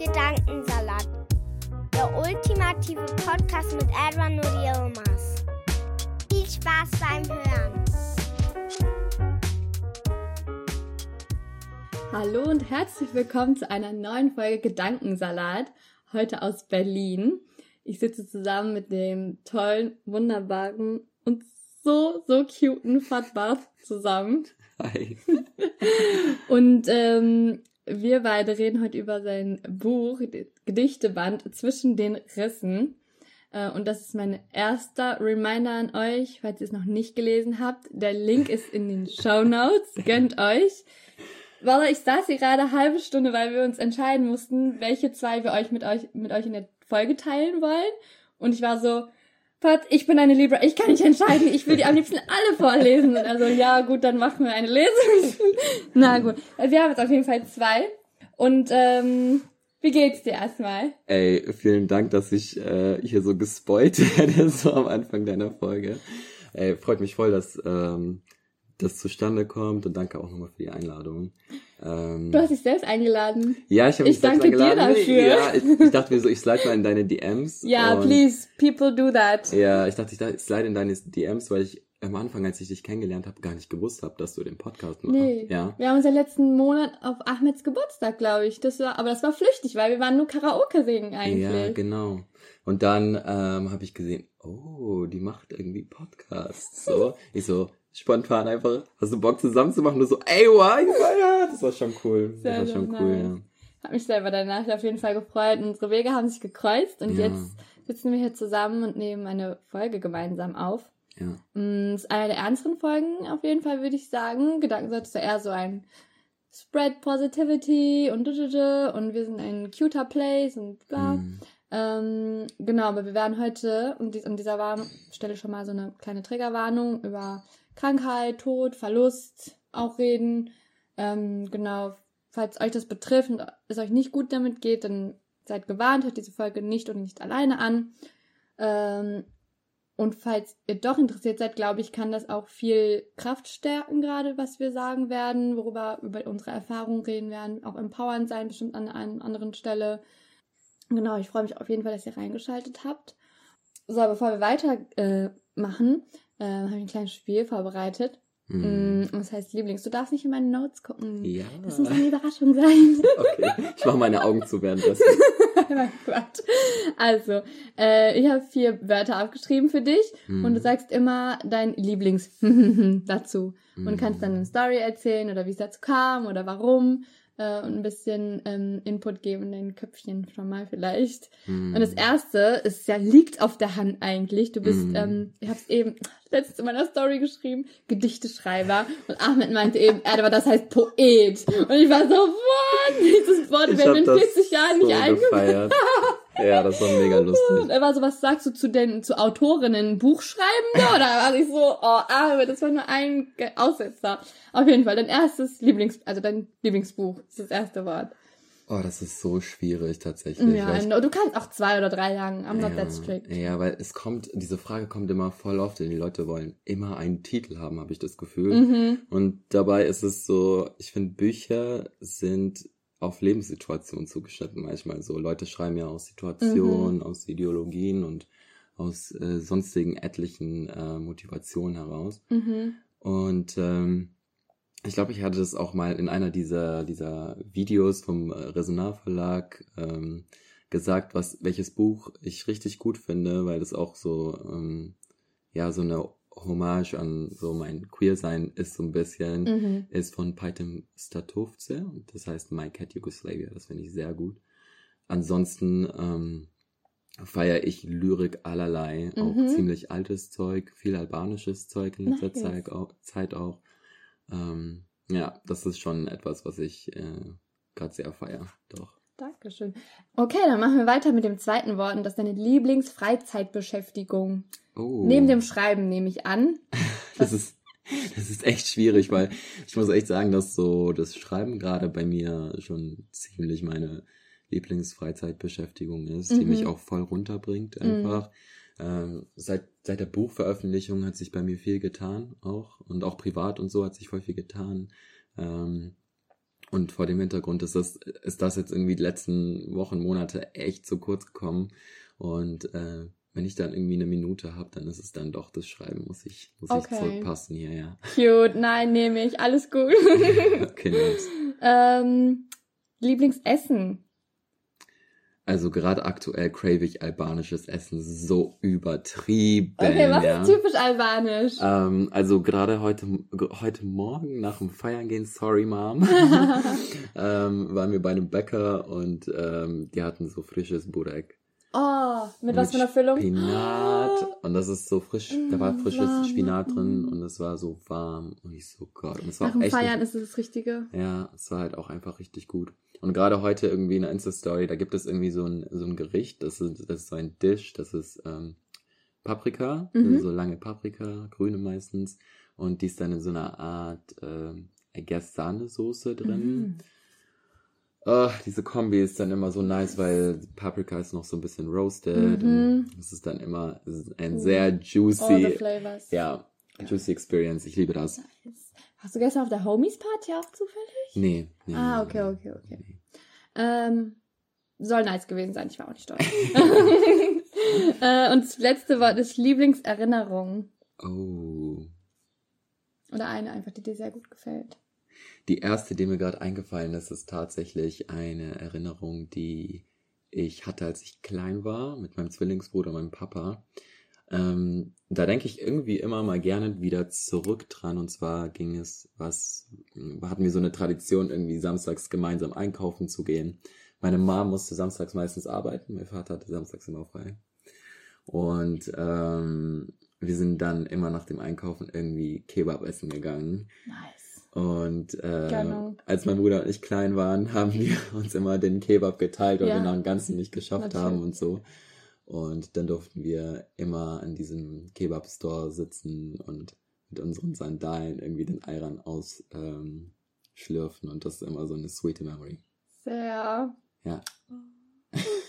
Gedankensalat, der ultimative Podcast mit Edwin und Yilmaz. Viel Spaß beim Hören. Hallo und herzlich willkommen zu einer neuen Folge Gedankensalat, heute aus Berlin. Ich sitze zusammen mit dem tollen, wunderbaren und so, so cuten Fatbach zusammen. Hi. Und ähm, wir beide reden heute über sein Buch, Gedichteband Zwischen den Rissen. Äh, und das ist mein erster Reminder an euch, falls ihr es noch nicht gelesen habt. Der Link ist in den Show Notes. Gönnt euch. Walla, ich saß hier gerade eine halbe Stunde, weil wir uns entscheiden mussten, welche zwei wir euch mit euch, mit euch in der Folge teilen wollen. Und ich war so, Pat, ich bin eine Libra, ich kann nicht entscheiden, ich will die am liebsten alle vorlesen. Und also, ja, gut, dann machen wir eine Lesung. Na gut. Wir haben jetzt auf jeden Fall zwei. Und, ähm, wie geht's dir erstmal? Ey, vielen Dank, dass ich äh, hier so gespoilt werde, so am Anfang deiner Folge. Ey, freut mich voll, dass ähm, das zustande kommt und danke auch nochmal für die Einladung. Ähm, Du hast dich selbst eingeladen. ja, ich habe ich mich selbst danke dir eingeladen. dafür. Ja, ich, ich dachte mir so, ich slide mal in deine DMs. Ja, please, people do that. Ja, ich dachte, ich slide in deine DMs, weil ich am Anfang, als ich dich kennengelernt habe, gar nicht gewusst habe, dass du den Podcast machst. Nee. Ja. Wir haben uns ja letzten Monat auf Ahmeds Geburtstag, glaube ich. Das war, aber das war flüchtig, weil wir waren nur Karaoke singen eigentlich. Ja, genau. Und dann ähm, habe ich gesehen, oh, die macht irgendwie Podcasts. So, ich so spontan einfach, hast du Bock zusammen zu machen? Du so, ey, so, ja, das war schon cool. Sehr, das war schon nice. cool, ja. Hat mich selber danach auf jeden Fall gefreut. Unsere Wege haben sich gekreuzt und Ja. jetzt sitzen wir hier zusammen und nehmen eine Folge gemeinsam auf. Ja. Mm, ist eine der ernsteren Folgen auf jeden Fall, würde ich sagen. Gedankensatz ist ja eher so ein Spread Positivity und und wir sind ein cuter Place und bla. Mm. Ähm, genau, aber wir werden heute an dieser Warn Stelle schon mal so eine kleine Triggerwarnung über Krankheit, Tod, Verlust auch reden. Ähm, genau, falls euch das betrifft und es euch nicht gut damit geht, dann seid gewarnt, hört diese Folge nicht und nicht alleine an. Ähm, und falls ihr doch interessiert seid, glaube ich, kann das auch viel Kraft stärken, gerade was wir sagen werden, worüber über unsere Erfahrungen reden werden, auch empowernd sein, bestimmt an einer anderen Stelle. Genau, ich freue mich auf jeden Fall, dass ihr reingeschaltet habt. So, bevor wir weitermachen, äh, machen, äh, habe ich ein kleines Spiel vorbereitet. Mm. Mm, Das heißt Lieblings. Du darfst nicht in meine Notes gucken. Ja. Das muss eine Überraschung sein. Okay, ich mache meine Augen zu währenddessen. Nein, Quatsch. Also, äh, ich habe vier Wörter aufgeschrieben für dich Mm. und du sagst immer dein Lieblings dazu und kannst dann eine Story erzählen oder wie es dazu kam oder warum äh, und ein bisschen ähm, Input geben in dein Köpfchen schon mal vielleicht. Mm. Und das erste ist ja liegt auf der Hand eigentlich. Du bist, Mhm. ähm, ich hab's eben letztens in meiner Story geschrieben, Gedichteschreiber. Und Ahmed meinte eben, er, aber das heißt Poet. Und ich war so, what? Dieses Wort Ich wäre in das 40 Jahren so nicht eingefallen. Ja, das war mega Und lustig. er war so, was sagst du zu den, zu Autorinnen? Buchschreibende? Oder war ich so, oh, Ahmed, das war nur ein Aussetzer. Auf jeden Fall, dein erstes Lieblings, also dein Lieblingsbuch ist das erste Wort. Oh, das ist so schwierig tatsächlich. Ja, ich du kannst auch zwei oder drei sagen. I'm not that strict. Ja, weil es kommt, diese Frage kommt immer voll oft, denn die Leute wollen immer einen Titel haben, habe ich das Gefühl. Mhm. Und dabei ist es so, ich finde, Bücher sind auf Lebenssituationen zugeschnitten manchmal so. Leute schreiben ja aus Situationen, Mhm. aus Ideologien und aus äh, sonstigen etlichen äh, Motivationen heraus. Mhm. Und ähm, ich glaube, ich hatte das auch mal in einer dieser, dieser Videos vom äh, Resonar Verlag ähm, gesagt, was, welches Buch ich richtig gut finde, weil das auch so, ähm, ja, so eine Hommage an so mein Queer-Sein ist so ein bisschen, Mhm. ist von Paitem Statovce das heißt My Cat Yugoslavia, das finde ich sehr gut. Ansonsten ähm, feiere ich Lyrik allerlei, auch Mhm. ziemlich altes Zeug, viel albanisches Zeug in letzter Nice. Zeit, auch, Zeit auch. Ähm, ja, das ist schon etwas, was ich äh, gerade sehr feiere. Doch. Dankeschön. Okay, dann machen wir weiter mit dem zweiten Wort. Und das ist deine Lieblingsfreizeitbeschäftigung. Oh. Neben dem Schreiben nehme ich an. Das ist, das ist echt schwierig, weil ich muss echt sagen, dass so das Schreiben gerade bei mir schon ziemlich meine Lieblingsfreizeitbeschäftigung ist, die Mhm. mich auch voll runterbringt einfach. Ähm, seit, seit der Buchveröffentlichung hat sich bei mir viel getan auch und auch privat und so hat sich voll viel getan. Ähm, und vor dem Hintergrund ist das, ist das jetzt irgendwie die letzten Wochen, Monate echt zu kurz gekommen. Und äh, wenn ich dann irgendwie eine Minute habe, dann ist es dann doch das Schreiben, muss ich, muss Okay. ich zurückpassen hier, ja. Cute. Nein, nehme ich. Alles gut. Okay, nice. ähm, Lieblingsessen. Also gerade aktuell crave ich albanisches Essen so übertrieben. Okay, was ja. ist typisch albanisch? Ähm, also gerade heute, heute Morgen nach dem Feiern gehen, sorry Mom, ähm, waren wir bei einem Bäcker und ähm, die hatten so frisches Burek. Oh, mit was für einer Füllung? Spinat. Und das ist so frisch, da war Mm, frisches warm, Spinat drin und es war so warm. Und ich so, Gott. Und es war Nach auch echt Feiern nicht, ist es das Richtige. Ja, es war halt auch einfach richtig gut. Und gerade heute irgendwie in der Insta-Story, da gibt es irgendwie so ein, so ein Gericht, das ist, das ist so ein Dish, das ist ähm, Paprika, Mhm. so lange Paprika, grüne meistens. Und die ist dann in so einer Art, I guess, Sahnesoße drin. Mhm. Oh, diese Kombi ist dann immer so nice, weil Paprika ist noch so ein bisschen roasted. Mhm. Und es ist dann immer ein Mhm. sehr All the juicy, flavors. ja, juicy Experience. Ich liebe das. Nice. Hast du gestern auf der Homies Party auch zufällig? Nee. nee Ah, nee, okay, okay, okay. nee. Ähm, soll nice gewesen sein, ich war auch nicht stolz. äh, und das letzte Wort ist Lieblingserinnerung. Oh. Oder eine einfach, die dir sehr gut gefällt. Die erste, die mir gerade eingefallen ist, ist tatsächlich eine Erinnerung, die ich hatte, als ich klein war, mit meinem Zwillingsbruder, meinem Papa. Ähm, da denke ich irgendwie immer mal gerne wieder zurück dran. Und zwar ging es, was, hatten wir so eine Tradition, irgendwie samstags gemeinsam einkaufen zu gehen. Meine Mom musste samstags meistens arbeiten, mein Vater hatte samstags immer frei. Und ähm, wir sind dann immer nach dem Einkaufen irgendwie Kebab essen gegangen. Nice. Und äh, Genau. als mein Bruder und ich klein waren, haben wir uns immer den Kebab geteilt, weil Ja. wir nach dem Ganzen nicht geschafft Natürlich. haben und so. Und dann durften wir immer an diesem Kebab-Store sitzen und mit unseren Sandalen irgendwie den Ayran ausschlürfen. Ähm, und das ist immer so eine sweet Memory. Sehr. Ja.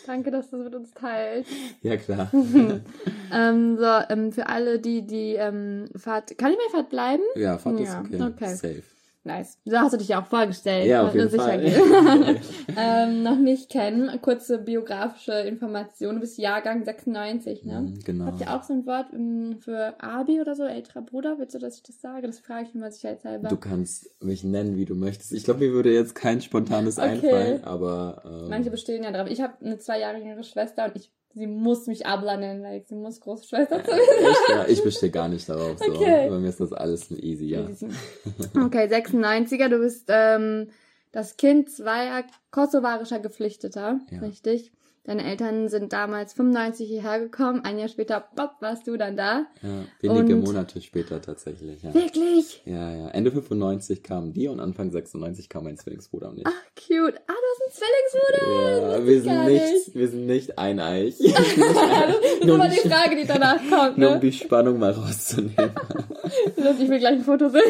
Danke, dass du es mit uns teilst. Ja, klar. ähm, so, ähm, für alle, die die ähm, Fahrt. Kann ich bei Fahrt bleiben? ja, Fahrt ist Ja, okay. okay. Safe. Nice. So hast du dich ja auch vorgestellt. Ja, auf Nur jeden Fall. ähm, noch nicht kennen. Kurze biografische Information. Du bist Jahrgang 96, ne? Mhm, genau. Habt ihr auch so ein Wort ähm, für Abi oder so, älterer Bruder? Willst du, dass ich das sage? Das frage ich mich mal sicherheitshalber. Du kannst mich nennen, wie du möchtest. Ich glaube, mir würde jetzt kein spontanes Okay. einfallen, aber ähm, Manche bestehen ja drauf. Ich habe eine zwei Jahre jüngere Schwester und ich, sie muss mich Abla nennen, weil sie muss große Schwester zu mir Echt, ja, ich bestehe gar nicht darauf. So. Okay. Bei mir ist das alles ein easy, ja. Okay, 96er, du bist ähm, das Kind zweier kosovarischer Geflüchteter, Ja. richtig? Deine Eltern sind damals 95 hierher gekommen, ein Jahr später, pop, warst du dann da. ja. Wenige Und- Monate später tatsächlich, ja. Wirklich? Ja, ja. Ende 95 kamen die und Anfang 96 kam mein Zwillingsbruder und ich. Ach, cute. Ah, du hast einen Zwillingsbruder. ja, wir ist sind gar nicht, wir sind nicht eineich. das ist Nur die Frage, die danach kommt, Nur um ne? die Spannung mal rauszunehmen. Los, ich will gleich ein Foto sehen.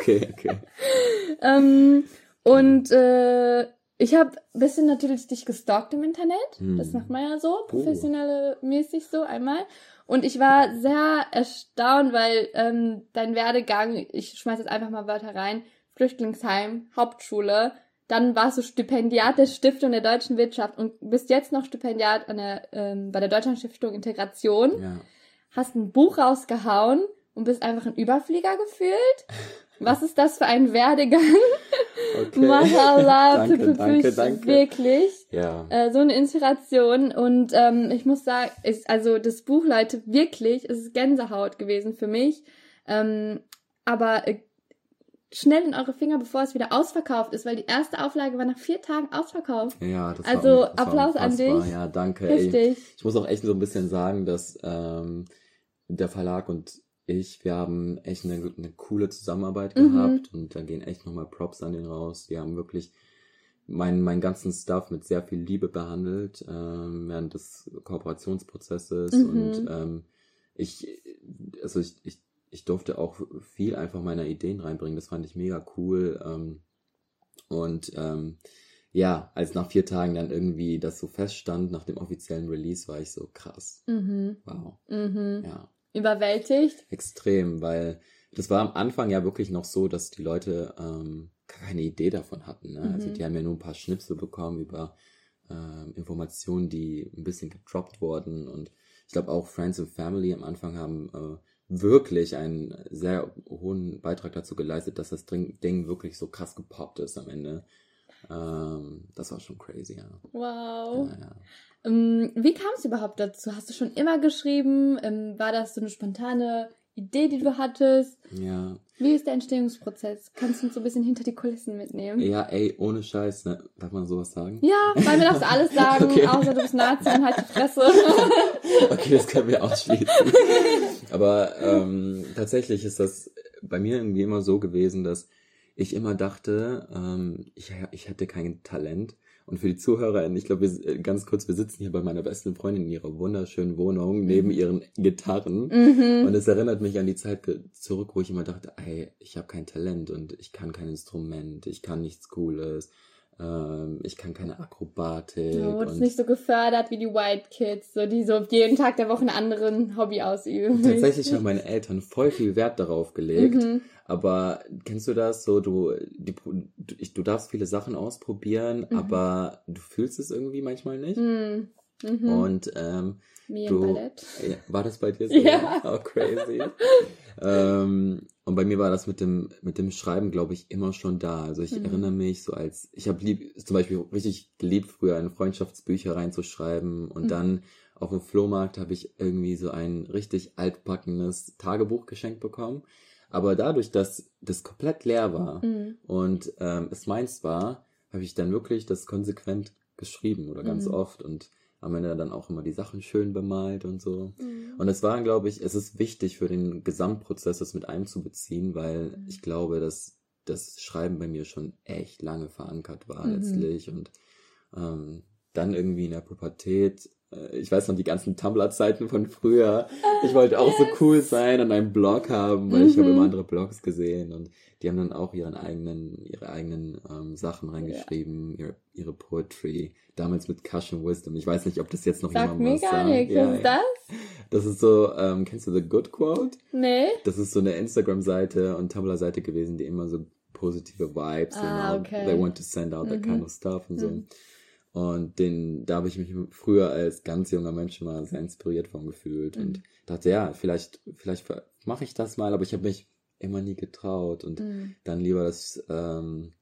Okay, okay. ähm, und äh, ich habe ein bisschen natürlich dich gestalkt im Internet. Hm. Das macht man ja so, professionelle mäßig so einmal. Und ich war sehr erstaunt, weil ähm, dein Werdegang, ich schmeiß jetzt einfach mal Wörter rein, Flüchtlingsheim, Hauptschule, dann warst du Stipendiat der Stiftung der deutschen Wirtschaft und bist jetzt noch Stipendiat an der, ähm, bei der Deutschen Stiftung Integration Ja. hast ein Buch rausgehauen und bist einfach ein Überflieger gefühlt. Was ist das für ein Werdegang? Okay. Mashallah, danke, für danke, danke. wirklich Ja. äh, so eine Inspiration und ähm, ich muss sagen, ist, also das Buch, Leute, wirklich, es ist Gänsehaut gewesen für mich. Ähm, aber äh, schnell in eure Finger, bevor es wieder ausverkauft ist, weil die erste Auflage war nach vier Tagen ausverkauft. Ja, das Also, war, das Applaus war an dich. Ja, danke. Ey. Richtig. Ich muss auch echt so ein bisschen sagen, dass ähm, der Verlag und ich, wir haben echt eine, eine coole Zusammenarbeit Mhm. gehabt und da gehen echt nochmal Props an den raus. Die haben wirklich meinen, meinen ganzen Stuff mit sehr viel Liebe behandelt ähm, während des Kooperationsprozesses Mhm. und ähm, ich, also ich, ich, ich durfte auch viel einfach meiner Ideen reinbringen. Das fand ich mega cool. Ähm, und ähm, ja, als nach vier Tagen dann irgendwie das so feststand, nach dem offiziellen Release, war ich so krass. Mhm. Wow. Mhm. Ja, Überwältigt. extrem, weil das war am Anfang ja wirklich noch so, dass die Leute ähm, keine Idee davon hatten. Ne? Also Mhm. die haben ja nur ein paar Schnipsel bekommen über ähm, Informationen, die ein bisschen gedroppt wurden. Und ich glaube auch Friends and Family am Anfang haben äh, wirklich einen sehr hohen Beitrag dazu geleistet, dass das Ding, Ding wirklich so krass gepoppt ist am Ende. Ähm, das war schon crazy, ja. Wow. ja, ja. Ähm, wie kam es überhaupt dazu? Hast du schon immer geschrieben? Ähm, war das so eine spontane Idee, die du hattest? ja. Wie ist der Entstehungsprozess? Kannst du uns so ein bisschen hinter die Kulissen mitnehmen? Ja, ey, ohne Scheiß, ne? Darf man sowas sagen? Ja, weil wir darfst alles sagen, Okay. außer du bist Nazi und halt die Fresse. Okay, das können wir ausschließen. Aber ähm, tatsächlich ist das bei mir irgendwie immer so gewesen, dass ich immer dachte, ähm, ich, ich hätte kein Talent. Und für die ZuhörerInnen, ich glaube, wir, ganz kurz, wir sitzen hier bei meiner besten Freundin in ihrer wunderschönen Wohnung neben ihren Gitarren. mhm. Und es erinnert mich an die Zeit zurück, wo ich immer dachte, ey, ich habe kein Talent und ich kann kein Instrument, ich kann nichts Cooles, ähm, ich kann keine Akrobatik. Du wurdest nicht so gefördert wie die White Kids, so die so jeden Tag der Woche einen anderen Hobby ausüben. Tatsächlich haben meine Eltern voll viel Wert darauf gelegt. Mhm. Aber kennst du das so? Du, die, du, du darfst viele Sachen ausprobieren, Mhm. aber du fühlst es irgendwie manchmal nicht. Mhm. Mhm. Und ähm, Me du- Ballett. ja, war das bei dir so? Ja. Oh, crazy. ähm, und bei mir war das mit dem mit dem Schreiben, glaube ich, immer schon da. Also ich Mhm. erinnere mich so als ich habe lieb zum Beispiel richtig geliebt früher in Freundschaftsbücher reinzuschreiben und Mhm. dann auf dem Flohmarkt habe ich irgendwie so ein richtig altbackenes Tagebuch geschenkt bekommen. Aber dadurch, dass das komplett leer war Mhm. und ähm, es meins war, habe ich dann wirklich das konsequent geschrieben oder ganz Mhm. oft und am Ende dann auch immer die Sachen schön bemalt und so. Mhm. Und es war, glaube ich, es ist wichtig für den Gesamtprozess, das mit einzubeziehen, weil Mhm. ich glaube, dass das Schreiben bei mir schon echt lange verankert war Mhm. letztlich und ähm, dann irgendwie in der Pubertät, ich weiß noch die ganzen Tumblr-Zeiten von früher, ich wollte auch so cool sein und einen Blog haben, weil ich habe Mhm. immer andere Blogs gesehen und die haben dann auch ihren eigenen, ihre eigenen ähm, Sachen reingeschrieben, ihre, ihre Poetry, damals mit Cushion Wisdom. Ich weiß nicht, ob das jetzt noch Sagt jemand mir was gar nichts. Ja, Was ist ja. das? Das ist so, ähm, kennst du The Good Quote? Nee. Das ist so eine Instagram-Seite und Tumblr-Seite gewesen, die immer so positive Vibes, Ah, know, okay. they want to send out that Mhm. kind of stuff und so. Mhm. Und den, da habe ich mich früher als ganz junger Mensch mal sehr inspiriert von gefühlt Mhm. und dachte, ja, vielleicht, vielleicht mache ich das mal, aber ich habe mich immer nie getraut und Mhm. dann lieber das, ähm,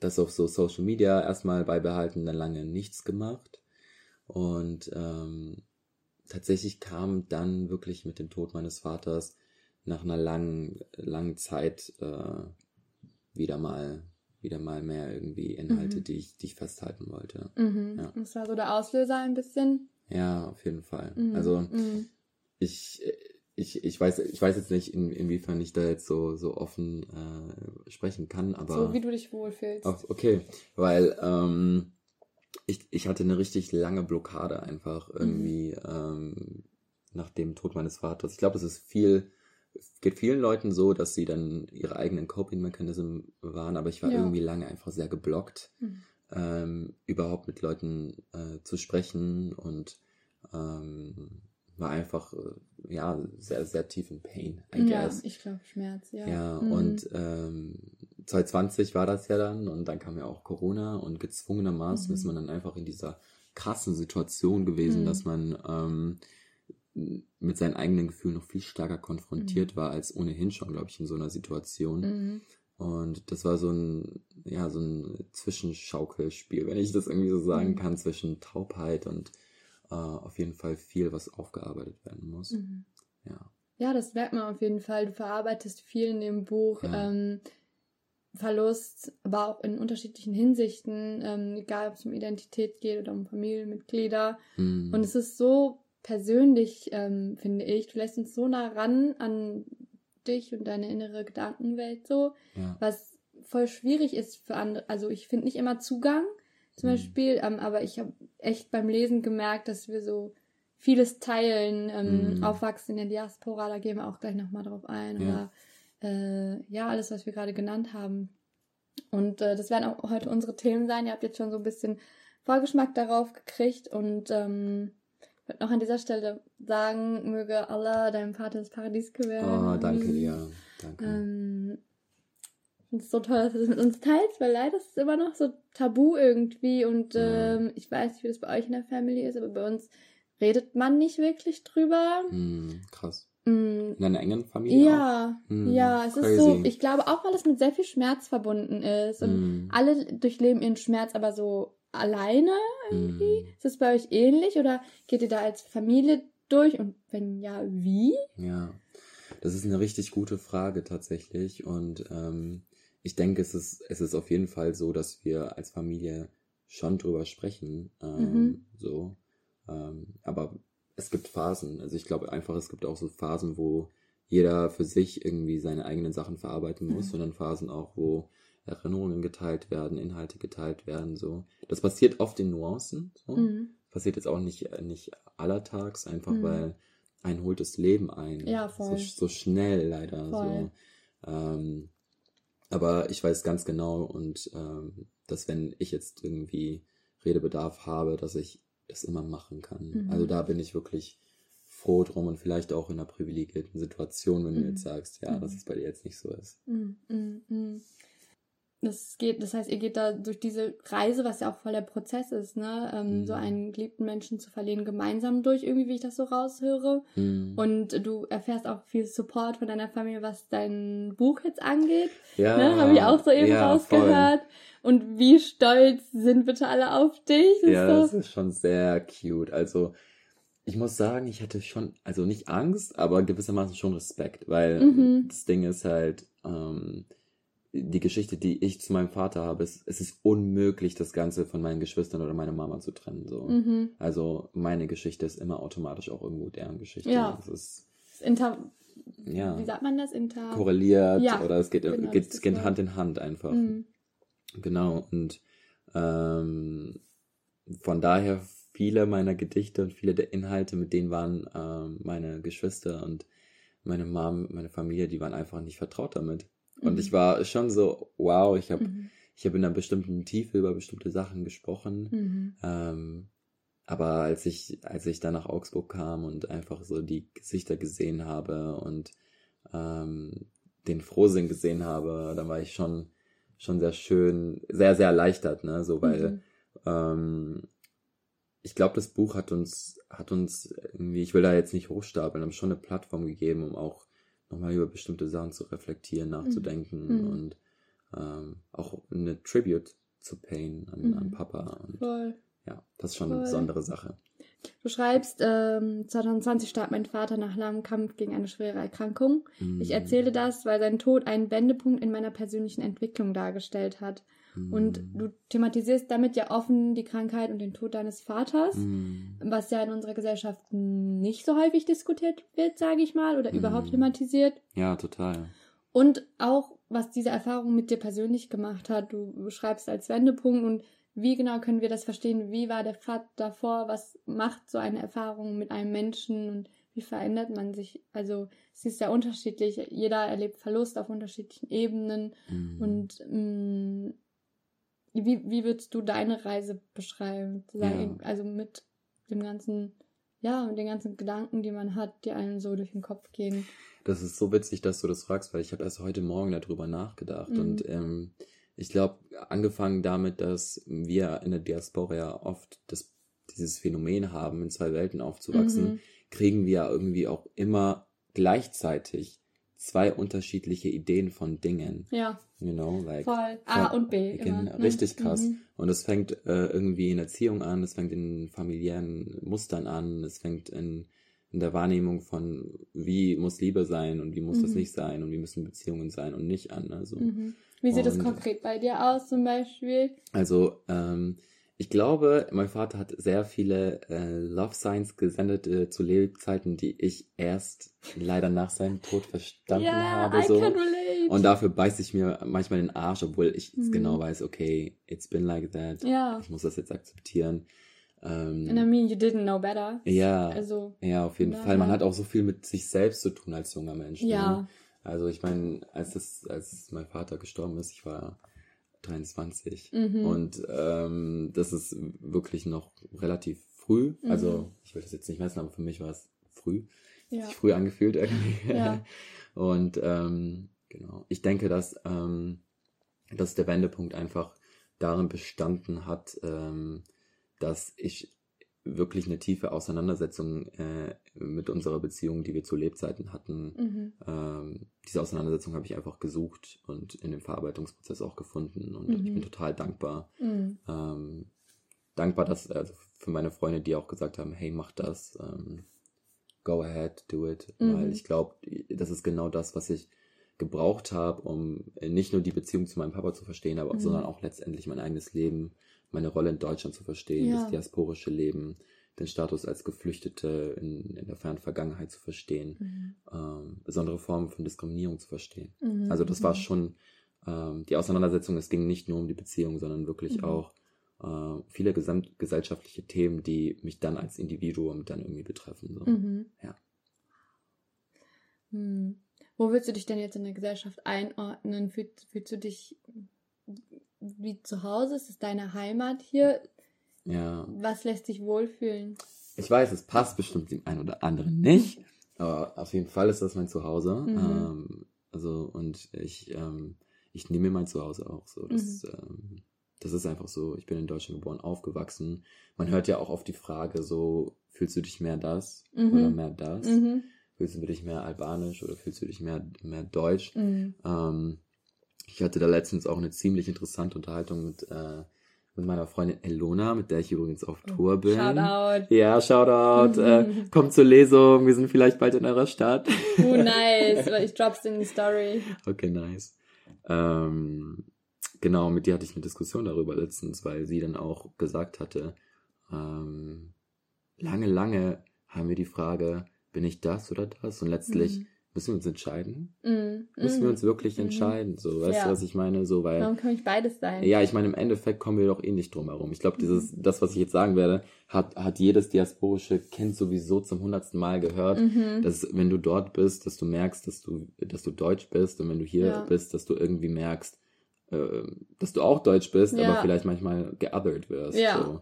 das auf so Social Media erstmal beibehalten, dann lange nichts gemacht. Und ähm, tatsächlich kam dann wirklich mit dem Tod meines Vaters nach einer langen, langen Zeit äh, wieder mal, wieder mal mehr irgendwie Inhalte, Mhm. die ich, die ich festhalten wollte. Mhm. Ja. Das war so der Auslöser ein bisschen. Ja, auf jeden Fall. Mhm. Also Mhm. ich, ich, ich weiß, ich weiß jetzt nicht, in, inwiefern ich da jetzt so, so offen äh, sprechen kann, aber. so wie du dich wohlfühlst. Ach, okay, weil ähm, ich, ich hatte eine richtig lange Blockade einfach irgendwie ähm, nach dem Tod meines Vaters. Ich glaube, es ist viel, es geht vielen Leuten so, dass sie dann ihre eigenen Coping-Mechanismen waren, aber ich war Ja. irgendwie lange einfach sehr geblockt, Mhm. ähm, überhaupt mit Leuten äh, zu sprechen und ähm, war einfach äh, ja sehr, sehr tief in Pain, I Ja, guess. ich glaube Schmerz, ja. Ja, Mhm. und ähm, 2020 war das ja dann und dann kam ja auch Corona und gezwungenermaßen Mhm. ist man dann einfach in dieser krassen Situation gewesen, Mhm. dass man ähm, mit seinen eigenen Gefühlen noch viel stärker konfrontiert war als ohnehin schon, glaube ich, in so einer Situation. Mhm. Und das war so ein, ja, so ein Zwischenschaukelspiel, wenn ich das irgendwie so sagen Mhm. kann, zwischen Taubheit und äh, auf jeden Fall viel, was aufgearbeitet werden muss. Mhm. Ja. Ja, das merkt man auf jeden Fall. Du verarbeitest viel in dem Buch. Ja. Ähm, Verlust, aber auch in unterschiedlichen Hinsichten, ähm, egal ob es um Identität geht oder um Familienmitglieder. Mhm. Und es ist so persönlich, ähm, finde ich. Du lässt uns so nah ran an dich und deine innere Gedankenwelt so, Ja. was voll schwierig ist für andere. Also ich finde nicht immer Zugang zum Mhm. Beispiel, ähm, aber ich habe echt beim Lesen gemerkt, dass wir so vieles teilen, ähm, Mhm. aufwachsen in der Diaspora, da gehen wir auch gleich nochmal drauf ein. Ja. Oder äh, ja, alles, was wir gerade genannt haben. Und äh, das werden auch heute unsere Themen sein. Ihr habt jetzt schon so ein bisschen Vorgeschmack darauf gekriegt und ähm, würde noch an dieser Stelle sagen, möge Allah deinem Vater das Paradies gewähren. Oh, danke dir. Danke. Ähm, ich finde es so toll, dass du das mit uns teilst, weil leider ist es immer noch so tabu irgendwie und Ja. ähm, ich weiß nicht, wie das bei euch in der Family ist, aber bei uns redet man nicht wirklich drüber. Hm, krass. Mm, In einer engen Familie? ja, Hm, ja, es ist crazy. so, ich glaube auch, weil es mit sehr viel Schmerz verbunden ist und Hm, alle durchleben ihren Schmerz aber so alleine. hm. Ist es bei euch ähnlich oder geht ihr da als Familie durch und wenn ja, wie? Ja, das ist eine richtig gute Frage tatsächlich. Und ähm, ich denke, es ist, es ist auf jeden Fall so, dass wir als Familie schon drüber sprechen. Ähm, Mhm. So. Ähm, aber es gibt Phasen. Also ich glaube einfach, es gibt auch so Phasen, wo jeder für sich irgendwie seine eigenen Sachen verarbeiten muss, Mhm. sondern Phasen auch, wo Erinnerungen geteilt werden, Inhalte geteilt werden. So. Das passiert oft in Nuancen. So Mhm. passiert jetzt auch nicht, nicht allertags, einfach Mhm. weil ein holt das Leben ein. Ja, voll. So, so schnell leider. Voll. So. Ähm, aber ich weiß ganz genau und ähm, dass wenn ich jetzt irgendwie Redebedarf habe, dass ich das immer machen kann. Mhm. Also da bin ich wirklich froh drum und vielleicht auch in einer privilegierten Situation, wenn du Mhm. jetzt sagst, ja, Mhm. dass es bei dir jetzt nicht so ist. Mm, mm, mm. Das geht, das heißt, ihr geht da durch diese Reise, was ja auch voll der Prozess ist, ne? Ähm, Mhm. So einen geliebten Menschen zu verlieren, gemeinsam durch, irgendwie, wie ich das so raushöre. Mhm. Und du erfährst auch viel Support von deiner Familie, was dein Buch jetzt angeht. ja, ne? Habe ich auch so eben ja, voll. rausgehört. Und wie stolz sind bitte alle auf dich? Das Ja, ist das ist schon sehr cute. Also, ich muss sagen, ich hatte schon, also nicht Angst, aber gewissermaßen schon Respekt, weil Mhm. das Ding ist halt, ähm, die Geschichte, die ich zu meinem Vater habe, ist, es ist unmöglich, das Ganze von meinen Geschwistern oder meiner Mama zu trennen. So. mhm. Also meine Geschichte ist immer automatisch auch irgendwo deren Geschichte. Ja. Es ist Inter, ja wie sagt man das? Inter. korreliert Ja, oder es geht, genau, geht, geht Wort. Hand in Hand einfach. Mhm. Genau, und ähm, von daher viele meiner Gedichte und viele der Inhalte, mit denen waren ähm, meine Geschwister und meine Mom, meine Familie, die waren einfach nicht vertraut damit. Und Mhm. ich war schon so, wow, ich habe Mhm. ich hab in einer bestimmten Tiefe über bestimmte Sachen gesprochen. Mhm. Ähm, aber als ich, als ich dann nach Augsburg kam und einfach so die Gesichter gesehen habe und ähm, den Frohsinn gesehen habe, dann war ich schon, schon sehr schön, sehr, sehr erleichtert, ne? So, weil Mhm. ähm, ich glaube, das Buch hat uns, hat uns irgendwie, ich will da jetzt nicht hochstapeln, aber schon eine Plattform gegeben, um auch nochmal über bestimmte Sachen zu reflektieren, nachzudenken Mhm. und ähm, auch eine Tribute zu payen an, an Mhm. Papa. Und Voll. ja, das ist schon Voll. eine besondere Sache. Du schreibst, ähm, 2020 starb mein Vater nach langem Kampf gegen eine schwere Erkrankung. Ich Mhm. erzähle das, weil sein Tod einen Wendepunkt in meiner persönlichen Entwicklung dargestellt hat. Und Mhm. du thematisierst damit ja offen die Krankheit und den Tod deines Vaters, Mhm. was ja in unserer Gesellschaft nicht so häufig diskutiert wird, sage ich mal, oder Mhm. überhaupt thematisiert. Ja, total. Und auch, was diese Erfahrung mit dir persönlich gemacht hat. Du beschreibst als Wendepunkt und wie genau können wir das verstehen? Wie war der Pfad davor? Was macht so eine Erfahrung mit einem Menschen und wie verändert man sich? Also es ist ja unterschiedlich. Jeder erlebt Verlust auf unterschiedlichen Ebenen. Mhm. Und mh, wie, wie würdest du deine Reise beschreiben? Sagen, Also mit dem ganzen, ja, mit den ganzen Gedanken, die man hat, die einem so durch den Kopf gehen. Das ist so witzig, dass du das fragst, weil ich habe erst heute Morgen darüber nachgedacht. Mhm. Und ähm, ich glaube, angefangen damit, dass wir in der Diaspora ja oft das, dieses Phänomen haben, in zwei Welten aufzuwachsen, Mhm. kriegen wir ja irgendwie auch immer gleichzeitig zwei unterschiedliche Ideen von Dingen. Ja, You know, like. voll. A und B. Immer, Genau, richtig krass. Mhm. Und es fängt äh, irgendwie in Erziehung an, es fängt in familiären Mustern an, es fängt in, in der Wahrnehmung von, wie muss Liebe sein und wie muss das Mhm. nicht sein und wie müssen Beziehungen sein und nicht an. Also, Mhm. Wie sieht das Und- konkret bei dir aus zum Beispiel? also ähm, Ich glaube, mein Vater hat sehr viele äh, Love Signs gesendet äh, zu Lebzeiten, die ich erst leider nach seinem Tod verstanden Ja, habe. I So. can relate. Und dafür beiße ich mir manchmal den Arsch, obwohl ich Mhm. genau weiß, okay, it's been like that. ja. Ich muss das jetzt akzeptieren. Ähm, And I mean, you didn't know better. ja, Also, ja, auf jeden Fall. Man hat auch so viel mit sich selbst zu tun als junger Mensch. Ne? ja. Also ich meine, als das, als mein Vater gestorben ist, ich war 23 Mhm. und ähm, das ist wirklich noch relativ früh. Also Mhm. ich will das jetzt nicht messen, aber für mich war es früh. Ja. Sich früh angefühlt irgendwie. Ja. Und ähm, genau, ich denke, dass, ähm, dass der Wendepunkt einfach darin bestanden hat, ähm, dass ich wirklich eine tiefe Auseinandersetzung äh, mit unserer Beziehung, die wir zu Lebzeiten hatten, Mhm. ähm, diese Auseinandersetzung habe ich einfach gesucht und in dem Verarbeitungsprozess auch gefunden und ich Mhm. bin total dankbar. Mhm. Ähm, dankbar, dass also für meine Freunde, die auch gesagt haben, hey, mach das, ähm, go ahead, do it, Mhm. weil ich glaube, das ist genau das, was ich gebraucht habe, um nicht nur die Beziehung zu meinem Papa zu verstehen, aber Mhm. sondern auch letztendlich mein eigenes Leben, meine Rolle in Deutschland zu verstehen, Ja. das diasporische Leben, den Status als Geflüchtete in, in der fernen Vergangenheit zu verstehen, Mhm. ähm, besondere Formen von Diskriminierung zu verstehen. Mhm. Also das war Mhm. schon ähm, die Auseinandersetzung, es ging nicht nur um die Beziehung, sondern wirklich Mhm. auch äh, viele gesamtgesellschaftliche Themen, die mich dann als Individuum dann irgendwie betreffen. So. Mhm. Ja. Hm. Wo willst du dich denn jetzt in der Gesellschaft einordnen? Fühlst, fühlst du dich wie zu Hause? Ist es deine Heimat hier? Ja, Was lässt dich wohlfühlen? ich weiß, es passt bestimmt dem einen oder anderen nicht, aber auf jeden Fall ist das mein Zuhause. Mhm. Ähm, also und ich, ähm, ich nehme mir mein Zuhause auch so. Das, Mhm. ähm, das ist einfach so. Ich bin in Deutschland geboren, aufgewachsen. Man hört ja auch oft die Frage so, fühlst du dich mehr das Mhm. oder mehr das? Mhm. Fühlst du dich mehr albanisch oder fühlst du dich mehr, mehr deutsch? Mhm. Ähm, ich hatte da letztens auch eine ziemlich interessante Unterhaltung mit, äh, mit meiner Freundin Elona, mit der ich übrigens auf Tour bin. Shoutout. Ja, Shoutout. Mhm. Äh, kommt zur Lesung. Wir sind vielleicht bald in eurer Stadt. Oh, nice. Ich drop's in die Story. Okay, nice. Ähm, genau, mit dir hatte ich eine Diskussion darüber letztens, weil sie dann auch gesagt hatte, ähm, lange, lange haben wir die Frage, bin ich das oder das? Und letztlich Mhm. Müssen wir uns entscheiden. Mhm. Müssen wir uns wirklich Mhm. entscheiden? So, weißt Ja. du, was ich meine? So, weil, Warum kann ich beides sein? ja, ich meine, im Endeffekt kommen wir doch eh nicht drum herum. Ich glaube, dieses, Mhm. das, was ich jetzt sagen werde, hat, hat jedes diasporische Kind sowieso zum hundertsten Mal gehört. Mhm. Dass, wenn du dort bist, dass du merkst, dass du, dass du deutsch bist und wenn du hier Ja. bist, dass du irgendwie merkst, äh, dass du auch deutsch bist, Ja. aber vielleicht manchmal geothert wirst. Ja. So.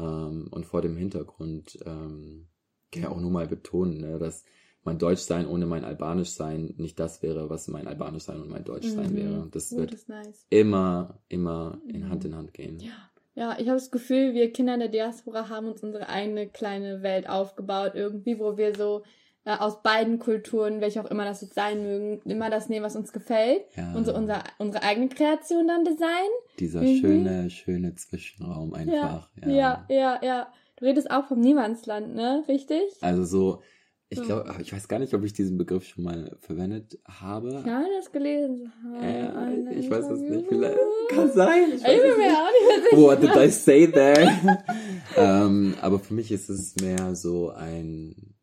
Ähm, und vor dem Hintergrund ähm, kann ich auch nur mal betonen, ne, dass mein Deutschsein ohne mein Albanischsein nicht das wäre, was mein Albanischsein und mein Deutschsein Mhm. wäre. Das Oh, wird das ist nice. immer, immer in Mhm. Hand in Hand gehen. Ja. Ja, ich habe das Gefühl, wir Kinder der Diaspora haben uns unsere eigene kleine Welt aufgebaut, irgendwie, wo wir so äh, aus beiden Kulturen, welche auch immer das jetzt sein mögen, immer das nehmen, was uns gefällt Ja. und so unser, unsere eigene Kreation dann designen. Dieser Mhm. schöne, schöne Zwischenraum einfach. Ja, ja, ja. Du redest auch vom Niemandsland, ne? Richtig? Also so, ich So. glaube, ich weiß gar nicht, ob ich diesen Begriff schon mal verwendet habe. Ja, das gelesen. Äh, ich weiß es nicht. Vielleicht, kann sein. Ich Ich weiß bin es mir nicht. auch nicht. What did I say there? ähm, aber für mich ist es mehr so ein,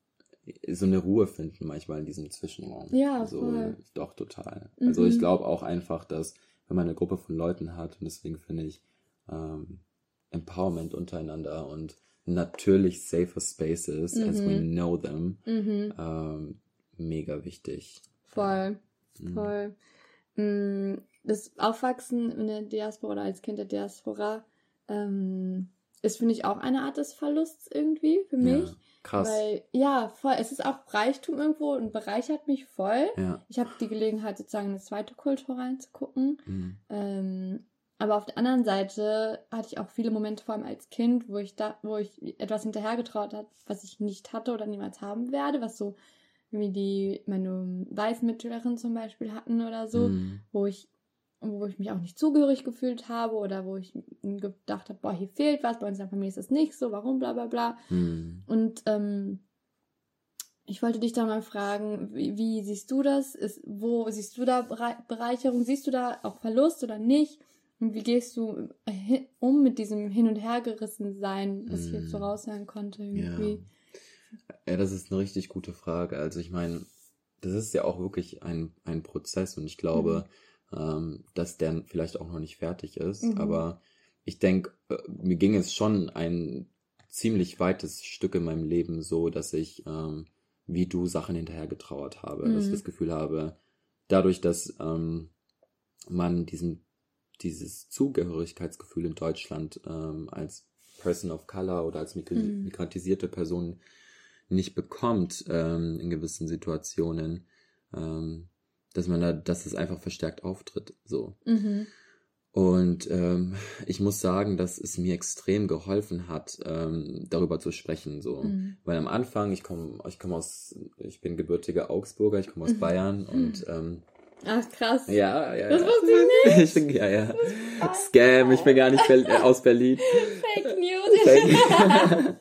so eine Ruhe finden manchmal in diesem Zwischenraum. Ja, so, voll. Doch, total. Mhm. Also ich glaube auch einfach, dass wenn man eine Gruppe von Leuten hat und deswegen finde ich ähm, Empowerment untereinander und natürlich safer spaces as we Mhm. know them Mhm. ähm, mega wichtig. Voll. Mhm. Voll. Mm, Das Aufwachsen in der Diaspora oder als Kind der Diaspora ähm, ist, finde ich, auch eine Art des Verlusts irgendwie für mich. Ja, krass. Weil, ja, voll. Es ist auch Reichtum irgendwo und bereichert mich voll. ja. Ich habe die Gelegenheit, sozusagen in eine zweite Kultur reinzugucken. Mhm. Ähm, aber auf der anderen Seite hatte ich auch viele Momente, vor allem als Kind, wo ich da, wo ich etwas hinterhergetraut hat, was ich nicht hatte oder niemals haben werde, was so wie die meine weißen Mitschülerinnen zum Beispiel hatten oder so, Mhm. wo ich wo ich mich auch nicht zugehörig gefühlt habe oder wo ich gedacht habe, boah, hier fehlt was, bei uns in der Familie ist das nicht so, warum, bla bla bla. Mhm. Und ähm, ich wollte dich da mal fragen, wie, wie siehst du das? Ist, wo siehst du da Berei- Bereicherung? Siehst du da auch Verlust oder nicht? Und wie gehst du hi- um mit diesem Hin- und Hergerissen sein, was ich jetzt so Mm. raushören konnte? Ja. Irgendwie? Ja, das ist eine richtig gute Frage. Also ich meine, das ist ja auch wirklich ein, ein Prozess und ich glaube, ähm, dass der vielleicht auch noch nicht fertig ist. Mhm. Aber ich denke, äh, mir ging es schon ein ziemlich weites Stück in meinem Leben so, dass ich ähm, wie du Sachen hinterher getrauert habe. Dass ich Mhm. das Gefühl habe, dadurch, dass ähm, man diesen, dieses Zugehörigkeitsgefühl in Deutschland ähm, als Person of Color oder als migr Mhm. migrantisierte Person nicht bekommt ähm, in gewissen Situationen, ähm, dass man da, dass es einfach verstärkt auftritt. So. Mhm. Und ähm, ich muss sagen, dass es mir extrem geholfen hat, ähm, darüber zu sprechen. So. Mhm. Weil am Anfang, ich komme, ich komme aus, ich bin gebürtiger Augsburger, ich komme aus Mhm. Bayern und ähm, Ach, krass. ja, ja, Das ja. wusste ich nicht. Ich ja, ja. Scam, ich bin gar nicht Ber äh, aus Berlin. Fake News.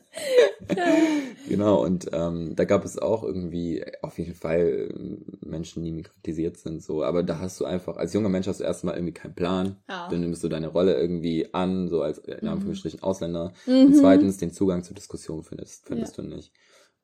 genau, und ähm, da gab es auch irgendwie auf jeden Fall ähm, Menschen, die migrantisiert sind, so. Aber da hast du einfach, als junger Mensch hast du erstmal irgendwie keinen Plan. Ja. Dann nimmst du deine Rolle irgendwie an, so als in Mhm. Anführungsstrichen Ausländer. Mhm. Und zweitens, den Zugang zur Diskussion findest, findest Ja. du nicht.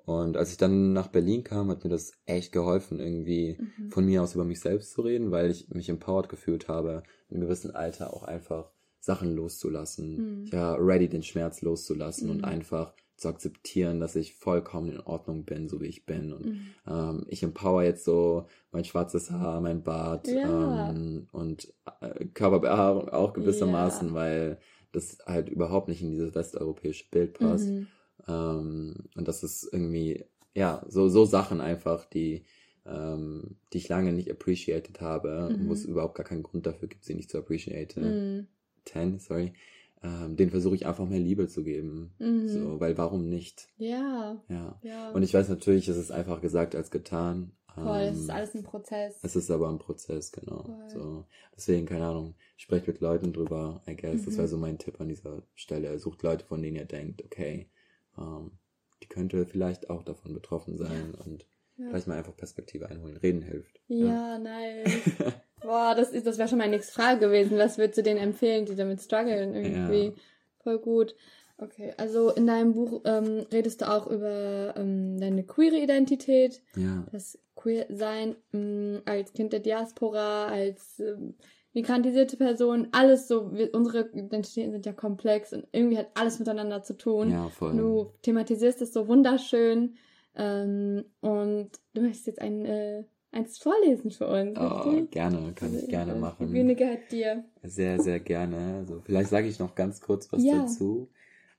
Und als ich dann nach Berlin kam, hat mir das echt geholfen, irgendwie Mhm. von mir aus über mich selbst zu reden, weil ich mich empowered gefühlt habe, in einem gewissen Alter auch einfach Sachen loszulassen. Mhm. Ja, ready, den Schmerz loszulassen Mhm. und einfach zu akzeptieren, dass ich vollkommen in Ordnung bin, so wie ich bin. Und Mhm. ähm, ich empower jetzt so mein schwarzes Haar, mein Bart Ja. ähm, und äh, Körperbehaarung auch gewissermaßen, Ja. weil das halt überhaupt nicht in dieses westeuropäische Bild passt. Mhm. Ähm, und das ist irgendwie, ja, so, so Sachen einfach, die, ähm, die ich lange nicht appreciated habe, Mhm. wo es überhaupt gar keinen Grund dafür gibt, sie nicht zu appreciaten. Mhm. Ten, sorry. Ähm, den versuche ich einfach mehr Liebe zu geben. Mhm. So, weil warum nicht? Ja. Ja. Ja. Und ich weiß natürlich, es ist einfach gesagt als getan. Voll, das ist Ähm, alles ein Prozess. es ist aber ein Prozess, genau. Voll. So. Deswegen, keine Ahnung, sprecht mit Leuten drüber, I guess. Das Mhm. wäre so mein Tipp an dieser Stelle. Sucht Leute, von denen ihr denkt, okay, ähm, die könnte vielleicht auch davon betroffen sein und Ja. vielleicht mal einfach Perspektive einholen. Reden hilft. Ja, nice. Boah, das ist, das wäre schon meine nächste Frage gewesen. Was würdest du denen empfehlen, die damit strugglen irgendwie? Ja. Voll gut. Okay, also in deinem Buch ähm, redest du auch über ähm, deine queere Identität, Ja. das Queer-Sein ähm, als Kind der Diaspora, als migrantisierte Person, alles so, wir, unsere Identitäten sind ja komplex und irgendwie hat alles miteinander zu tun. Ja, voll. Du thematisierst es so wunderschön ähm, und du möchtest jetzt ein, äh, eins vorlesen für uns, Oh, richtig? gerne, kann ich gerne Die machen. Bühne gehört dir. Sehr, sehr gerne. Also vielleicht sage ich noch ganz kurz was Ja. dazu.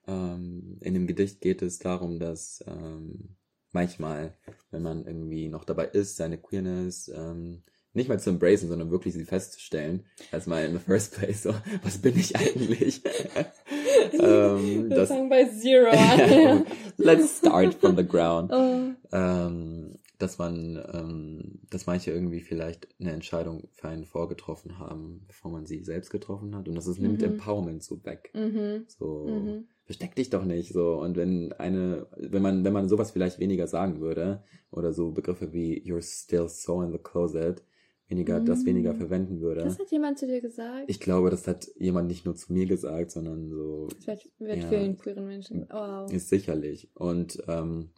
Ähm, in dem Gedicht geht es darum, dass ähm, manchmal, wenn man irgendwie noch dabei ist, seine Queerness ähm, nicht mal zu embracen, sondern wirklich sie festzustellen, erstmal in the first place, so, was bin ich eigentlich? ähm, Wir das, fangen bei Zero an. let's start from the ground. oh. Ähm, dass man, ähm, dass manche irgendwie vielleicht eine Entscheidung für einen vorgetroffen haben, bevor man sie selbst getroffen hat. Und das ist, nimmt Mhm. Empowerment so weg. mhm. So, Mhm. versteck dich doch nicht so. Und wenn eine, wenn man, wenn man sowas vielleicht weniger sagen würde, oder so Begriffe wie you're still so in the closet, weniger, das Mhm. weniger verwenden würde. Das hat jemand zu dir gesagt? Ich glaube, das hat jemand nicht nur zu mir gesagt, sondern so das wird, wird Ja. vielen queeren Menschen. Wow. Ist sicherlich. Und ähm,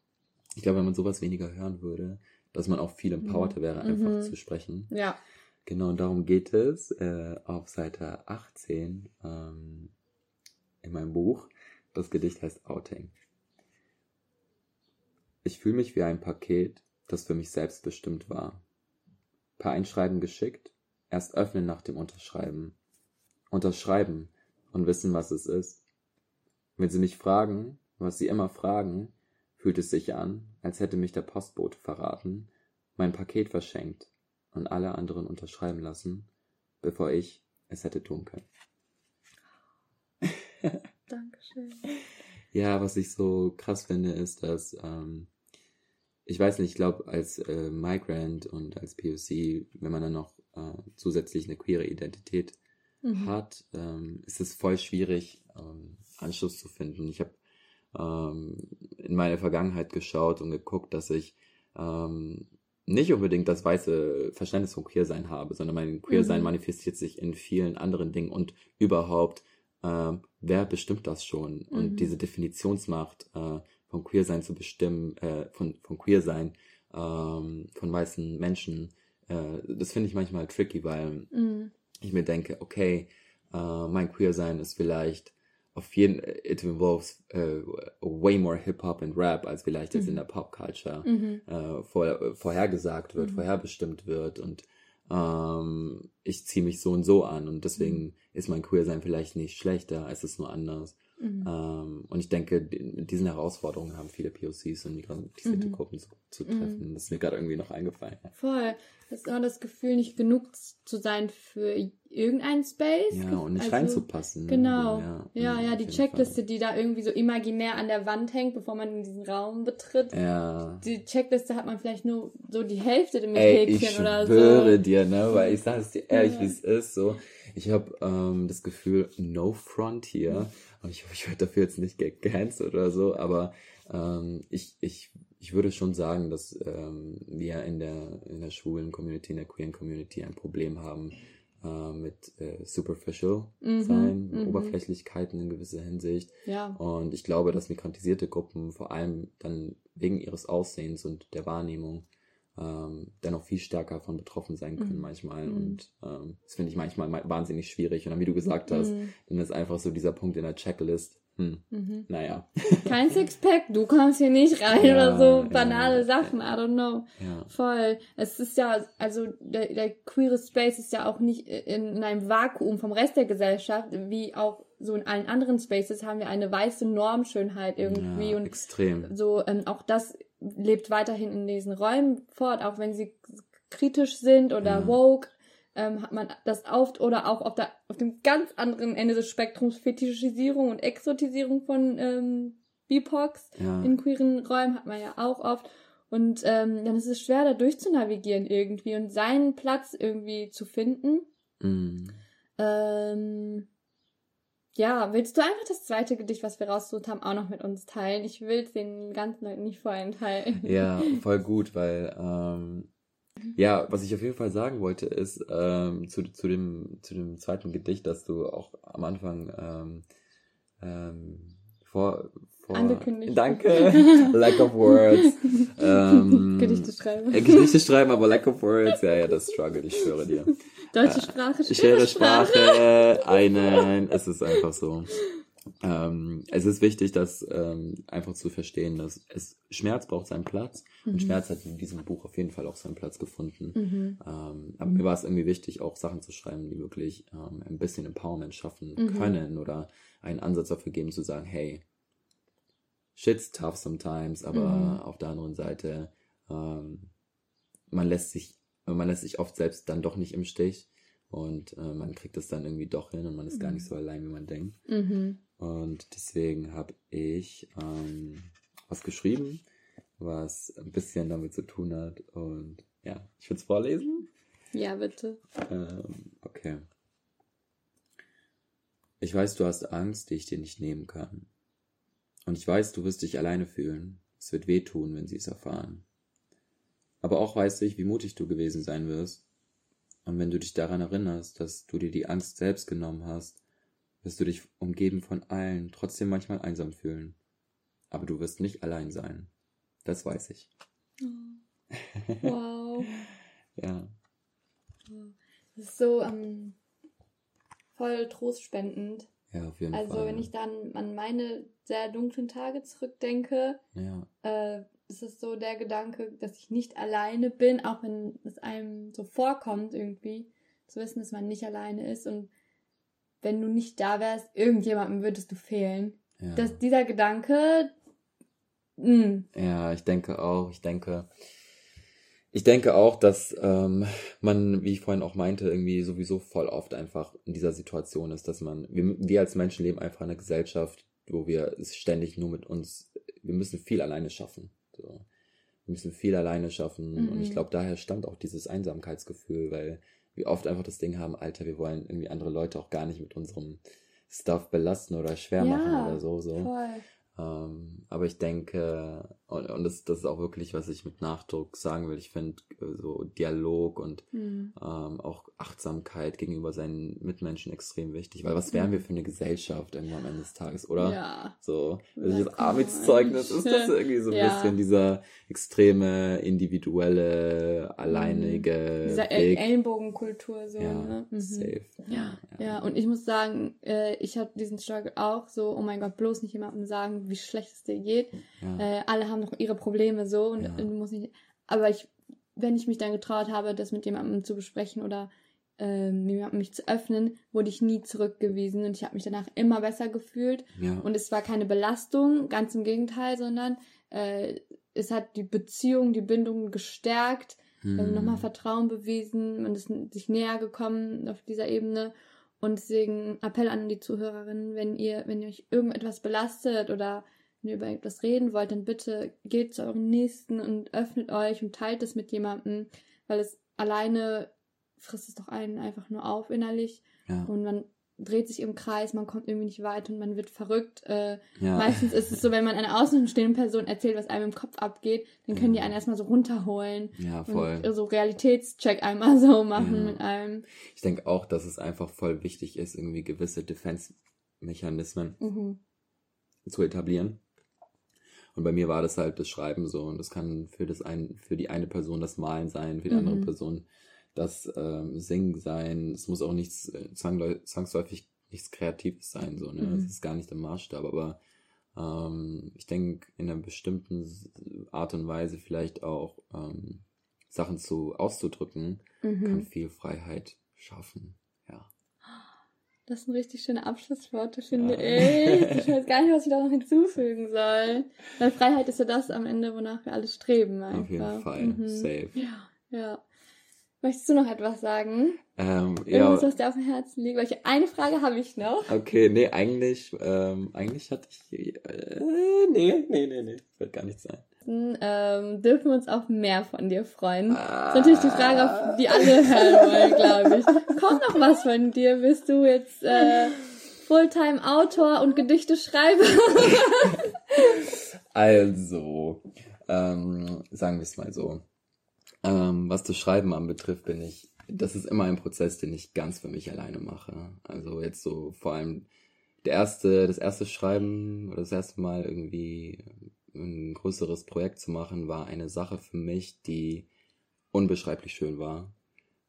ich glaube, wenn man sowas weniger hören würde, dass man auch viel empowerter wäre, einfach Mhm. zu sprechen. Ja. Genau, und darum geht es äh, auf Seite 18 ähm, in meinem Buch. Das Gedicht heißt Outing. Ich fühle mich wie ein Paket, das für mich selbst bestimmt war. Per Einschreiben geschickt, erst öffnen nach dem Unterschreiben. Unterschreiben und wissen, was es ist. Wenn Sie mich fragen, was Sie immer fragen, fühlt es sich an, als hätte mich der Postbote verraten, mein Paket verschenkt und alle anderen unterschreiben lassen, bevor ich es hätte tun können. Dankeschön. Ja, was ich so krass finde, ist, dass ähm, ich weiß nicht, ich glaube, als äh, Migrant und als POC, wenn man dann noch äh, zusätzlich eine queere Identität Mhm. hat, ähm, ist es voll schwierig, ähm, Anschluss zu finden. Ich habe ähm, in meine Vergangenheit geschaut und geguckt, dass ich ähm, nicht unbedingt das weiße Verständnis von Queersein habe, sondern mein Queersein Mhm. manifestiert sich in vielen anderen Dingen und überhaupt, ähm, wer bestimmt das schon? Und Mhm. diese Definitionsmacht äh, von Queersein zu bestimmen, äh, von, von Queersein ähm, von weißen Menschen, äh, das finde ich manchmal tricky, weil Mhm. ich mir denke, okay, äh, mein Queersein ist vielleicht auf jeden, it involves äh, way more Hip-Hop and Rap, als vielleicht jetzt in Mhm. der Pop-Culture Mhm. äh, vor, vorhergesagt wird, Mhm. vorherbestimmt wird und ähm, ich ziehe mich so und so an und deswegen ist mein Queersein vielleicht nicht schlechter, es ist nur anders. Mhm. Ähm, und ich denke, mit diesen Herausforderungen haben viele POCs und migrantisierte Mhm. Gruppen zu, zu treffen. Das ist mir gerade irgendwie noch eingefallen. Voll. Das ist auch das Gefühl, nicht genug zu sein für irgendeinen Space. Ja, und nicht Also, reinzupassen. ne? Genau. Ja, Ja, mhm, ja, die Checkliste, Fall. die da irgendwie so imaginär an der Wand hängt, bevor man in diesen Raum betritt. Ja. Die Checkliste hat man vielleicht nur so die Hälfte mit Ey, Häkchen ich oder schwöre so. dir, ne, weil ich sage es dir ehrlich, Ja. wie es ist, so. Ich habe ähm, das Gefühl, no front hier. Und ich hoffe, ich werde dafür jetzt nicht gecancelt oder so, aber ähm, ich, ich, ich würde schon sagen, dass ähm, wir in der, in der schwulen Community, in der queeren Community ein Problem haben äh, mit äh, superficial Mhm, sein, mhm. Oberflächlichkeiten in gewisser Hinsicht. Ja. Und ich glaube, dass migrantisierte Gruppen vor allem dann wegen ihres Aussehens und der Wahrnehmung ähm, dennoch viel stärker von betroffen sein können Mhm. manchmal. Mhm. Und ähm, das finde ich manchmal ma- wahnsinnig schwierig. Und dann, wie du gesagt hast, Mhm. dann ist einfach so dieser Punkt in der Checklist. Hm, Mhm. naja. Kein Sixpack, du kommst hier nicht rein Ja, oder so ja. banale Sachen, I don't know. Ja. Voll. Es ist ja, also der, der queere Space ist ja auch nicht in, in einem Vakuum vom Rest der Gesellschaft, wie auch so in allen anderen Spaces haben wir eine weiße Normschönheit irgendwie ja, und extrem. so ähm, auch das lebt weiterhin in diesen Räumen fort, auch wenn sie kritisch sind oder Ja. woke, ähm, hat man das oft oder auch auf, der, auf dem ganz anderen Ende des Spektrums Fetischisierung und Exotisierung von ähm, BIPOX Ja. in queeren Räumen hat man ja auch oft. Und ähm, dann ist es schwer, da durchzunavigieren irgendwie und seinen Platz irgendwie zu finden. Mm. Ähm, ja, willst du einfach das zweite Gedicht, was wir rausgesucht haben, auch noch mit uns teilen? Ich will es den ganzen Leuten nicht vorenthalten. Ja, voll gut, weil ähm, ja, was ich auf jeden Fall sagen wollte, ist ähm, zu, zu, dem, zu dem zweiten Gedicht, dass du auch am Anfang ähm, ähm, vor, vor Angekündigt. Danke, lack of words. Ähm, Gedichte schreiben. Äh, Gedichte schreiben, aber lack of words, ja, ja, das struggle, ich schwöre dir. Deutsche Sprache, Schwere Sprache, einen, es ist einfach so. Ähm, es ist wichtig, das ähm, einfach zu verstehen, dass es Schmerz braucht seinen Platz und Mhm. Schmerz hat in diesem Buch auf jeden Fall auch seinen Platz gefunden. Mhm. Ähm, aber mir war es irgendwie wichtig, auch Sachen zu schreiben, die wirklich ähm, ein bisschen Empowerment schaffen Mhm. können oder einen Ansatz dafür geben zu sagen, hey, shit's tough sometimes, aber Mhm. auf der anderen Seite, ähm, man lässt sich, man lässt sich oft selbst dann doch nicht im Stich und äh, man kriegt es dann irgendwie doch hin und man ist gar nicht so allein, wie man denkt. Mhm. Und deswegen habe ich ähm, was geschrieben, was ein bisschen damit zu tun hat. Und ja, ich würde es vorlesen. Ja, bitte. Ähm, okay. Ich weiß, du hast Angst, die ich dir nicht nehmen kann. Und ich weiß, du wirst dich alleine fühlen. Es wird wehtun, wenn sie es erfahren. Aber auch weiß ich, wie mutig du gewesen sein wirst. Und wenn du dich daran erinnerst, dass du dir die Angst selbst genommen hast, wirst du dich umgeben von allen, trotzdem manchmal einsam fühlen. Aber du wirst nicht allein sein. Das weiß ich. Wow. Ja. Das ist so ähm, voll trostspendend. Ja, auf jeden Also Fall. wenn ich dann an meine sehr dunklen Tage zurückdenke, Ja. äh, ist es so der Gedanke, dass ich nicht alleine bin, auch wenn es einem so vorkommt irgendwie, zu wissen, dass man nicht alleine ist und wenn du nicht da wärst, irgendjemandem würdest du fehlen. ja. Dass dieser Gedanke, mh, Ja, ich denke auch, ich denke, ich denke auch, dass ähm, man, wie ich vorhin auch meinte, irgendwie sowieso voll oft einfach in dieser Situation ist, dass man, wir, wir als Menschen leben einfach in einer Gesellschaft, wo wir es ständig nur mit uns, wir müssen viel alleine schaffen. So. Wir müssen viel alleine schaffen und ich Mhm. glaube, daher stammt auch dieses Einsamkeitsgefühl, weil wir oft einfach das Ding haben, Alter, wir wollen irgendwie andere Leute auch gar nicht mit unserem Stuff belasten oder schwer Ja, machen oder so. so. Ähm, aber ich denke, Und, und das, das ist auch wirklich, was ich mit Nachdruck sagen will. Ich finde äh, so Dialog und Mhm. ähm, auch Achtsamkeit gegenüber seinen Mitmenschen extrem wichtig. Weil was wären wir für eine Gesellschaft irgendwann am Ende des Tages, oder? Ja. So, Ja, also das. Arbeitszeugnis ist das irgendwie so ein Ja. bisschen dieser extreme, individuelle, alleinige Dieser Weg. El Ellenbogenkultur so, ja, ne? Mhm. safe. Ja, ja, und ich muss sagen, äh, ich habe diesen Struggle auch so, oh mein Gott, bloß nicht jemandem sagen, wie schlecht es dir geht. Ja. Äh, alle haben noch ihre Probleme so und Ja. du musst nicht. Aber ich, wenn ich mich dann getraut habe, das mit jemandem zu besprechen oder ähm, jemandem mich zu öffnen, wurde ich nie zurückgewiesen und ich habe mich danach immer besser gefühlt. ja. Und es war keine Belastung, ganz im Gegenteil, sondern äh, es hat die Beziehung, die Bindung gestärkt, Hm. also nochmal Vertrauen bewiesen, man ist sich näher gekommen auf dieser Ebene. Und deswegen Appell an die Zuhörerinnen, wenn ihr, wenn ihr euch irgendetwas belastet oder wenn ihr über etwas reden wollt, dann bitte geht zu euren Nächsten und öffnet euch und teilt es mit jemandem, weil es alleine frisst es doch einen einfach nur auf innerlich ja. und man dreht sich im Kreis, man kommt irgendwie nicht weit und man wird verrückt. Äh, ja. Meistens ist es so, wenn man einer außenstehenden Person erzählt, was einem im Kopf abgeht, dann können die einen erstmal so runterholen ja, voll. und so Realitätscheck einmal so machen Ja. mit einem. Ich denke auch, dass es einfach voll wichtig ist, irgendwie gewisse Defense-Mechanismen Mhm. zu etablieren. Und bei mir war das halt das Schreiben so und das kann für das ein, für die eine Person das Malen sein, für die andere Mhm. Person das ähm, Singen sein. Es muss auch nichts äh, zwangsläufig nichts Kreatives sein, so, ne? Mhm. Das ist gar nicht der Maßstab, aber ähm, ich denke, in einer bestimmten Art und Weise vielleicht auch ähm, Sachen zu auszudrücken, kann Mhm. viel Freiheit schaffen. Das sind richtig schöne Abschlussworte, finde Ja. ich. Ich weiß gar nicht, was ich da noch hinzufügen soll. Weil Freiheit ist ja das am Ende, wonach wir alle streben. Einfach. Auf jeden Fall. Mhm. Safe. Ja, ja. Möchtest du noch etwas sagen? Ähm, Irgendwas, ja, was dir auf dem Herzen liegt? Welche eine Frage habe ich noch? okay, nee, eigentlich, ähm, eigentlich hatte ich, äh, nee, nee, nee, nee, wird gar nicht sein. Ähm, dürfen wir uns auf mehr von dir freuen? Ah. Das ist natürlich die Frage, auf die alle hören wollen, glaube ich. Kommt noch was von dir? Bist du jetzt äh, Fulltime-Autor und Gedichte-Schreiber? Also, ähm, sagen wir es mal so. Ähm, was das Schreiben anbetrifft, bin ich, das ist immer ein Prozess, den ich ganz für mich alleine mache. Also jetzt so vor allem der erste, das erste Schreiben oder das erste Mal irgendwie ein größeres Projekt zu machen, war eine Sache für mich, die unbeschreiblich schön war.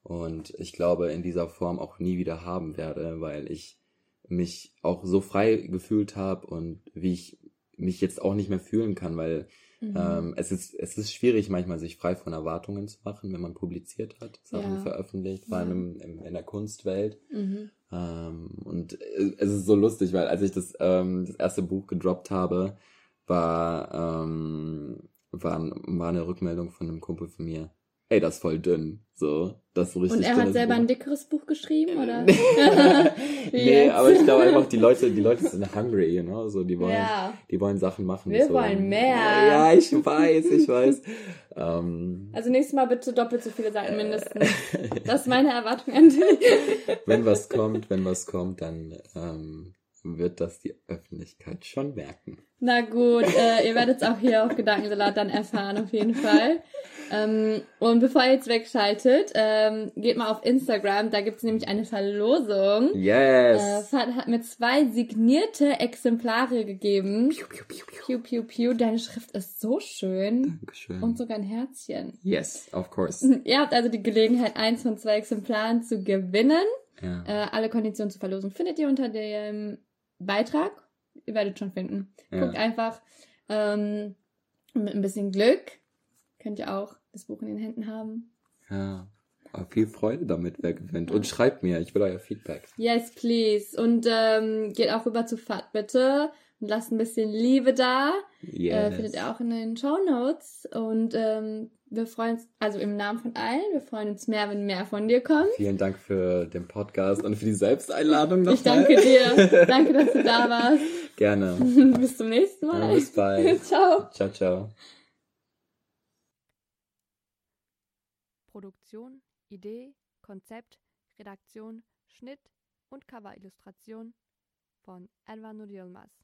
Und ich glaube, in dieser Form auch nie wieder haben werde, weil ich mich auch so frei gefühlt habe und wie ich mich jetzt auch nicht mehr fühlen kann, weil Mhm. ähm, es ist es ist schwierig manchmal sich frei von Erwartungen zu machen, wenn man publiziert hat, Sachen Ja. veröffentlicht, vor allem im, in der Kunstwelt. Mhm. Ähm, und es ist so lustig, weil als ich das ähm, das erste Buch gedroppt habe, war ähm, war, war eine Rückmeldung von einem Kumpel von mir. Ey, das ist voll dünn. So, das so richtig Und er hat selber Buch. ein dickeres Buch geschrieben, oder? nee, aber ich glaube einfach, die Leute, die Leute sind hungry, you know? So, die wollen, Ja. die wollen Sachen machen. Wir so. wollen mehr. Ja, ich weiß, ich weiß. ähm, Also nächstes Mal bitte doppelt so viele Seiten mindestens. Das ist meine Erwartung an dich. wenn was kommt, wenn was kommt, dann ähm, wird das die Öffentlichkeit schon merken. Na gut, äh, ihr werdet es auch hier auf Gedankensalat dann erfahren, auf jeden Fall. Ähm, und bevor ihr jetzt wegschaltet, ähm, geht mal auf Instagram, da gibt's nämlich eine Verlosung. Äh, Yes! Fad hat mir zwei signierte Exemplare gegeben. Piu, piu, piu, piu. Piu, piu, piu, deine Schrift ist so schön. Dankeschön. Und sogar ein Herzchen. yes, of course. Ihr habt also die Gelegenheit, eins von zwei Exemplaren zu gewinnen. Ja. Äh, alle Konditionen zur Verlosung findet ihr unter dem Beitrag. Ihr werdet schon finden. Ja. Guckt einfach ähm, mit ein bisschen Glück. Könnt ihr auch das Buch in den Händen haben. ja. Aber viel Freude damit, wer gewinnt. Und schreibt mir, ich will euer Feedback. Yes, please. Und ähm, geht auch rüber zu Fat, bitte. Und lasst ein bisschen Liebe da. Yes. Äh, findet ihr auch in den Show Notes. Und ähm, wir freuen uns, also im Namen von allen, wir freuen uns mehr, wenn mehr von dir kommt. Vielen Dank für den Podcast und für die Selbsteinladung nochmal. Ich danke dir. danke, dass du da warst. Gerne. Bis zum nächsten Ja, Mal. bis bald. Ciao. Ciao, ciao. Produktion, Idee, Konzept, Redaktion, Schnitt und Coverillustration von Elva Yilmaz.